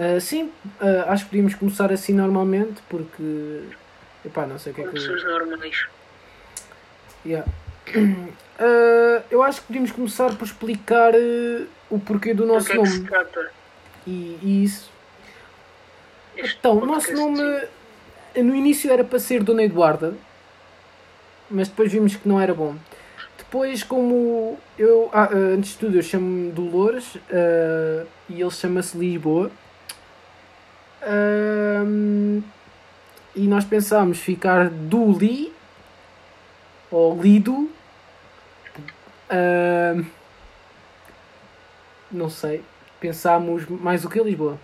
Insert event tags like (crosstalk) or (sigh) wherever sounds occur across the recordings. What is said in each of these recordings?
Ah, sim, ah, acho que podíamos começar assim normalmente, porque. Epá, não sei o que é que. pessoas normais. Yeah. (clears throat) Ah, eu acho que podíamos começar por explicar o porquê do Do nosso que é que se nome. trata? E, e isso. este Então, o nosso nome no início era para ser Dona Eduarda, mas depois vimos que não era bom. Depois, como eu, ah, antes de tudo, eu chamo-me Dolores e ele chama-se Lisboa. Ahm, e nós pensámos ficar Duli ou Lido. Ahm, não sei. Pensámos mais o que Lisboa?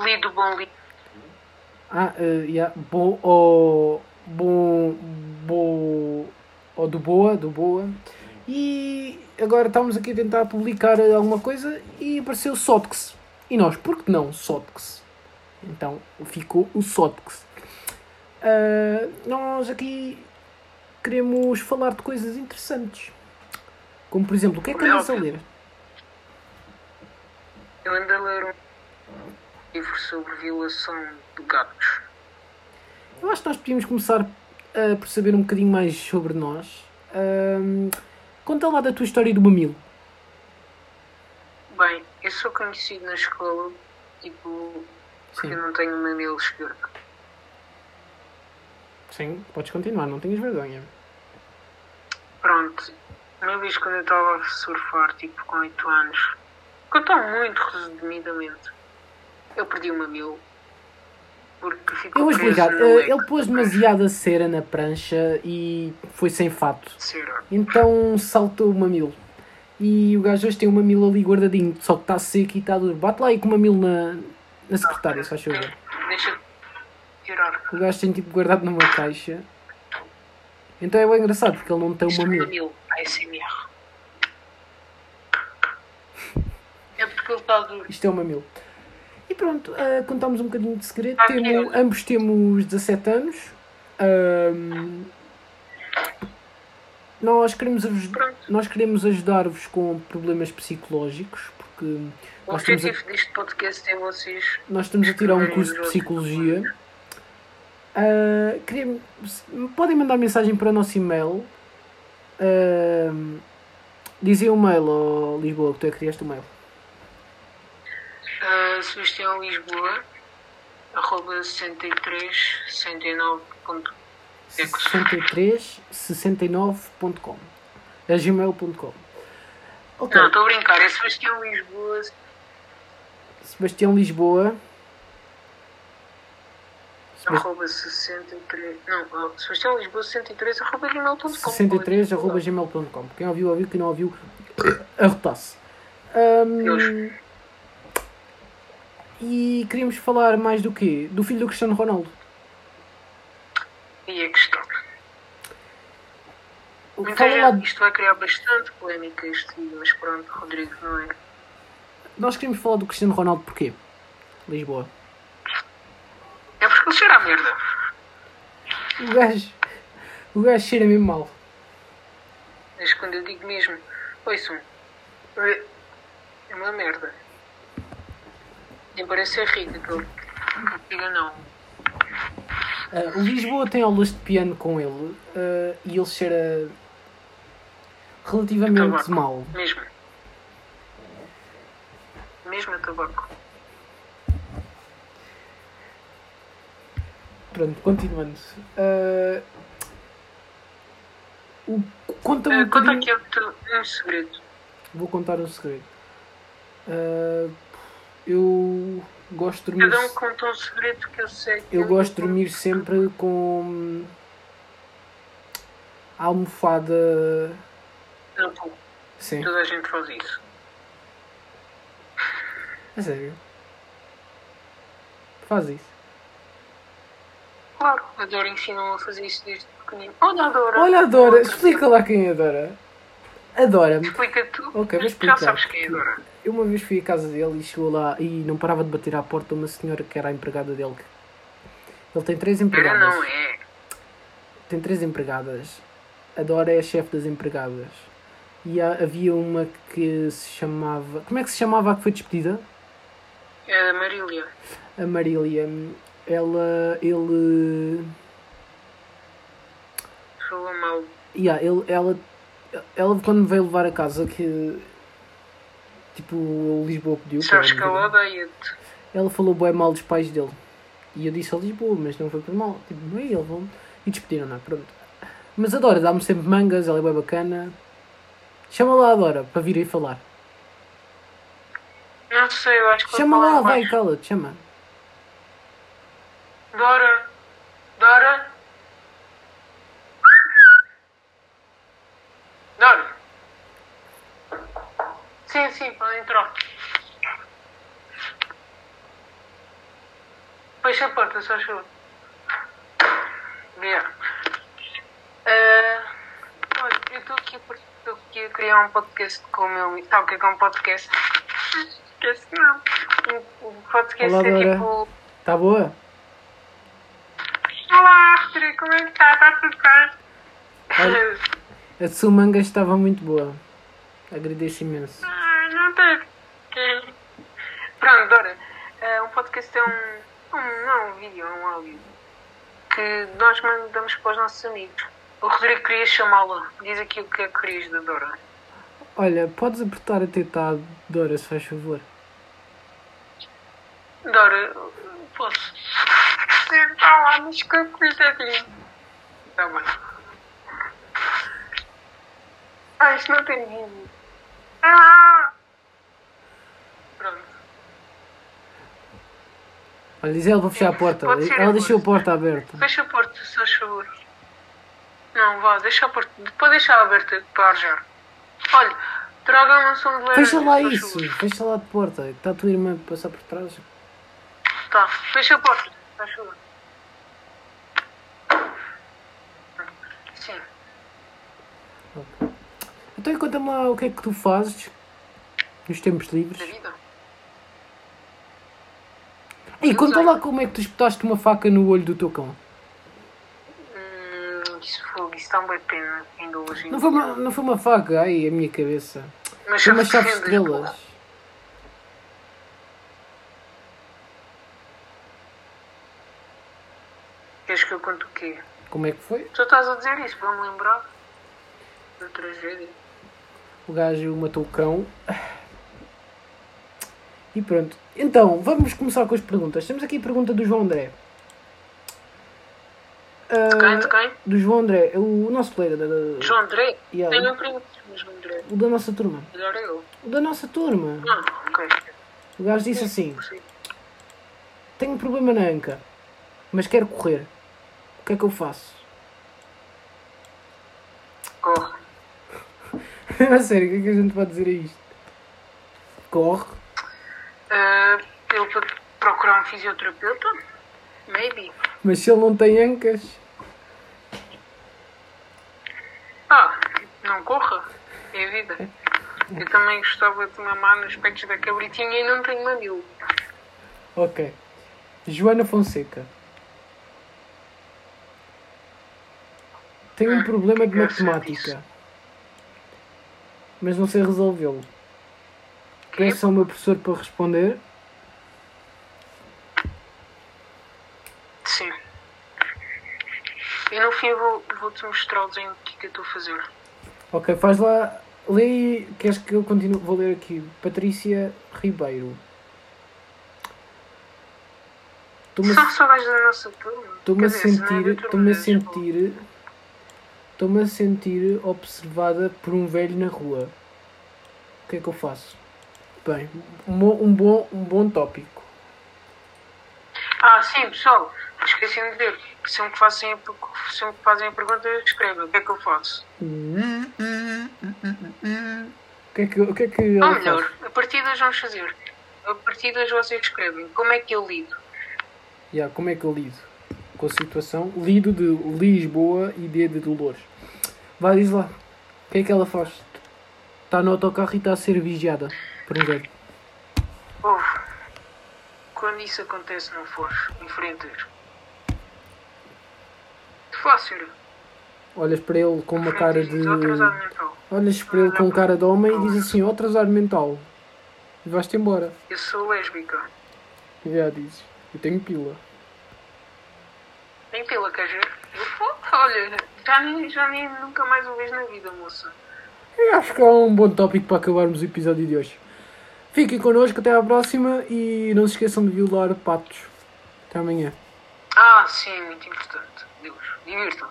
Lido bom lido. Ah, uh, yeah. Bo, ou, bom, bo, ou do Boa, do Boa. E agora estamos aqui a tentar publicar alguma coisa e apareceu Sotx. E nós, por que não Sotx? Então ficou o Sotx. Uh, nós aqui queremos falar de coisas interessantes. Como por exemplo, o que é que andas a ler? Eu ando a ler um livro sobre violação de gatos. Eu acho que nós podíamos começar uh, por saber um bocadinho mais sobre nós. Ahm, conta lá da tua história do mamilo. Eu sou conhecido na escola, tipo, porque Sim. eu não tenho mamilo esquerdo. Sim, podes continuar, não tenhas vergonha. Pronto, uma vez quando eu estava a surfar, tipo, com 8 anos, contou muito resumidamente, eu perdi o mamilo. Porque ficou Eu vou explicar. leque ele pôs demasiada cera na prancha e foi sem fato. Cera. Então saltou o mamilo. E o gajo hoje tem o mamilo ali guardadinho, só que está seco e está duro. Bate lá aí com o mamilo na, na secretária, se faz favor. Deixa tirar. O gajo tem tipo guardado numa caixa. Então é bem engraçado porque ele não tem o Isto é mamilo. mamilo, ASMR. É porque ele está duro. Isto é o mamilo. E pronto, uh, contamos um bocadinho de segredo. Ah, Temos, ambos temos 17 anos. Ahm, nós queremos, nós queremos ajudar-vos com problemas psicológicos, porque. O nós objetivo a, deste podcast é vocês. Nós estamos a tirar um curso de psicologia. Uh, podem mandar mensagem para o nosso e-mail. Uh, dizem o mail, oh, Lisboa, que tu é que criaste o mail. Uh, Sebastião Lisboa, arroba 63 6369.com é gmail.com okay. Não, estou a brincar, é Sebastião Lisboa. Sebastião Lisboa. Arroba 63 não, Sebastião Lisboa 63 arroba gmail.com 63 arroba gmail.com quem ouviu, ouviu, quem não ouviu arrotasse um, e queríamos falar mais do quê? do filho do Cristiano Ronaldo. E é questão. Fala Muita gente, isto vai criar bastante polémica este vídeo, mas pronto, Rodrigo, não é? nós queríamos falar do Cristiano Ronaldo porquê? Lisboa É porque ele cheira a merda. o gajo o gajo cheira mesmo mal Mas quando eu digo mesmo, ouçam, é é uma merda. Parece ser rico, aquele. Diga não. O Lisboa tem aulas de piano com ele ah, e ele cheira relativamente Tabaco. mal. Mesmo. Mesmo a tabaco. Pronto, continuando. Ah, o, conta-me Ah, um conta aqui outro- um segredo. Vou contar um segredo. Eu gosto de dormir. Cada um conta um segredo que eu sei. que Eu é gosto de dormir sempre com a almofada. Cu. Sim, Toda a gente faz isso. a sério. Faz isso. Claro, a Dora ensinou a fazer isso desde pequenino. Olha a Dora. Olha a Dora, explica lá quem é a Dora. A Dora. Explica tu. Ok, vou Já explicar. sabes quem é a Dora. Eu uma vez fui à casa dele e chegou lá e não parava de bater à porta uma senhora que era a empregada dele. Ele tem três empregadas. não é. Tem três empregadas. A Dora é a chefe das empregadas. E há- havia uma que se chamava. Como é que se chamava a que foi despedida? É a Marília. A Marília, ela. Ele. Falou mal. Yeah, ele, ela, ela quando me veio levar a casa que tipo Lisboa pediu Sabes que ela odeia-te. ela falou bem mal dos pais dele e eu disse a Lisboa, mas não foi por mal tipo, não é ele, vão e despediram, não é? Pronto. Mas adora, dá-me sempre mangas, ela é bem bacana chama lá a Dora para vir aí falar Não sei, eu acho que chama lá, vai, cala-te, chama Dora. Dora. Dora. Sim, sim, pode entrar. Fecha a porta, só chuva. Obrigado. Eh, olha, eu estou aqui porque estou aqui a criar um podcast com o meu amigo. Sabe o que é que é um podcast? Podcast não. Um, um podcast Olá, é Dora. tipo. está boa? Olá, Rodrigo, como é que está? Está tudo bem? Olha. A sua manga estava muito boa agradeço imenso Ah, não tem. que- Pronto, Dora. eh, um podcast é um, um. Não é um vídeo, é um áudio. Que nós mandamos para os nossos amigos. O Rodrigo queria chamá-la. Diz aqui o que é que querias da Dora. olha, podes apertar a teta à Dora se faz favor Dora, posso. Sentar lá nos cacuzinhos. Tá bem. Ah, isto não tem vídeo. Ah! Pronto. olha, diz ela para fechar a porta ela deixou a porta aberta Fecha a porta, se faz favor. Não, vá, deixa a porta. Depois deixa aberta para arjar. Olha, traga uma som de laranja. Fecha lá isso, fecha lá de porta. Está a tua irmã a passar por trás. Tá, fecha a porta, faz favor. Sim. Então conta-me lá o que é que tu fazes nos tempos Da livres. vida. E conta lá como é que tu espetaste uma faca no olho do teu cão. Hum, isso foi, isso bem pena ainda hoje. Não foi uma, não foi uma faca, ai, a minha cabeça. Mas Foi uma chave de estrelas. Queres que eu conte o quê? Como é que foi? Tu estás a dizer isso para me lembrar da tragédia. O gajo matou o cão. E pronto. Então, vamos começar com as perguntas. Temos aqui a pergunta do João André. Ah, Quem? De quem? do João André, o nosso colega da, da- João André? Yeah. Tenho um primo João André. o da nossa turma. É eu. O da nossa turma. Ah, ok. O gajo disse assim: Sim. Tenho um problema na anca, mas quero correr. O que é que eu faço? Corre. (laughs) a sério, o que é que a gente pode dizer a isto? Corre. Ah, eu para procurar um fisioterapeuta? Maybe. Mas se ele não tem ancas, Ah, não corra. É a vida. Eu também gostava de mamar nos peitos da cabritinha e não tenho mamilo. ok. Joana Fonseca. Tenho um Hum, problema de matemática. Mas não sei resolvê-lo. Peço ao meu professor para responder. Sim. E no fim vou- vou-te mostrar o desenho que que eu estou a fazer. Ok, faz lá. Lê. Queres que eu continue? Vou ler aqui. Patrícia Ribeiro. Estou-me a São saudades da nossa turma. Estou-me a Quer dizer, é sentir, estou-me a escola. sentir, estou-me a sentir observada por um velho na rua. O que é que eu faço? Bem, um, um bom, um bom tópico. Ah, sim, pessoal. Esqueci de dizer. Sempre que fazem, sempre que fazem a pergunta, escrevem. O que é que eu faço? O que é que, o que, é que Ou melhor, faz? a partir de hoje vamos fazer. A partir de hoje vocês escrevem. Como é que eu lido? Yeah, como é que eu lido com a situação? Lido de Lisboa e D de Dolores. Vai, diz lá. O que é que ela faz? Está no autocarro e está a ser vigiada por um velho. Ouve. Quando isso acontece, não fores. Enfrentas. Fácil. Olhas para ele com uma cara de. Olhas para ele com cara de homem e diz assim, ó atrasado mental. E vais-te embora. Eu sou lésbica. Já dizes. Eu tenho pila. Nem pila, queres ver? Olha, já nem, já nem nunca mais o vejo na vida, moça. Eu acho que é um bom tópico para acabarmos o episódio de hoje. Fiquem connosco, até à próxima e não se esqueçam de violar patos. Até amanhã. Ah, sim, muito importante. Deus, divirtam-se.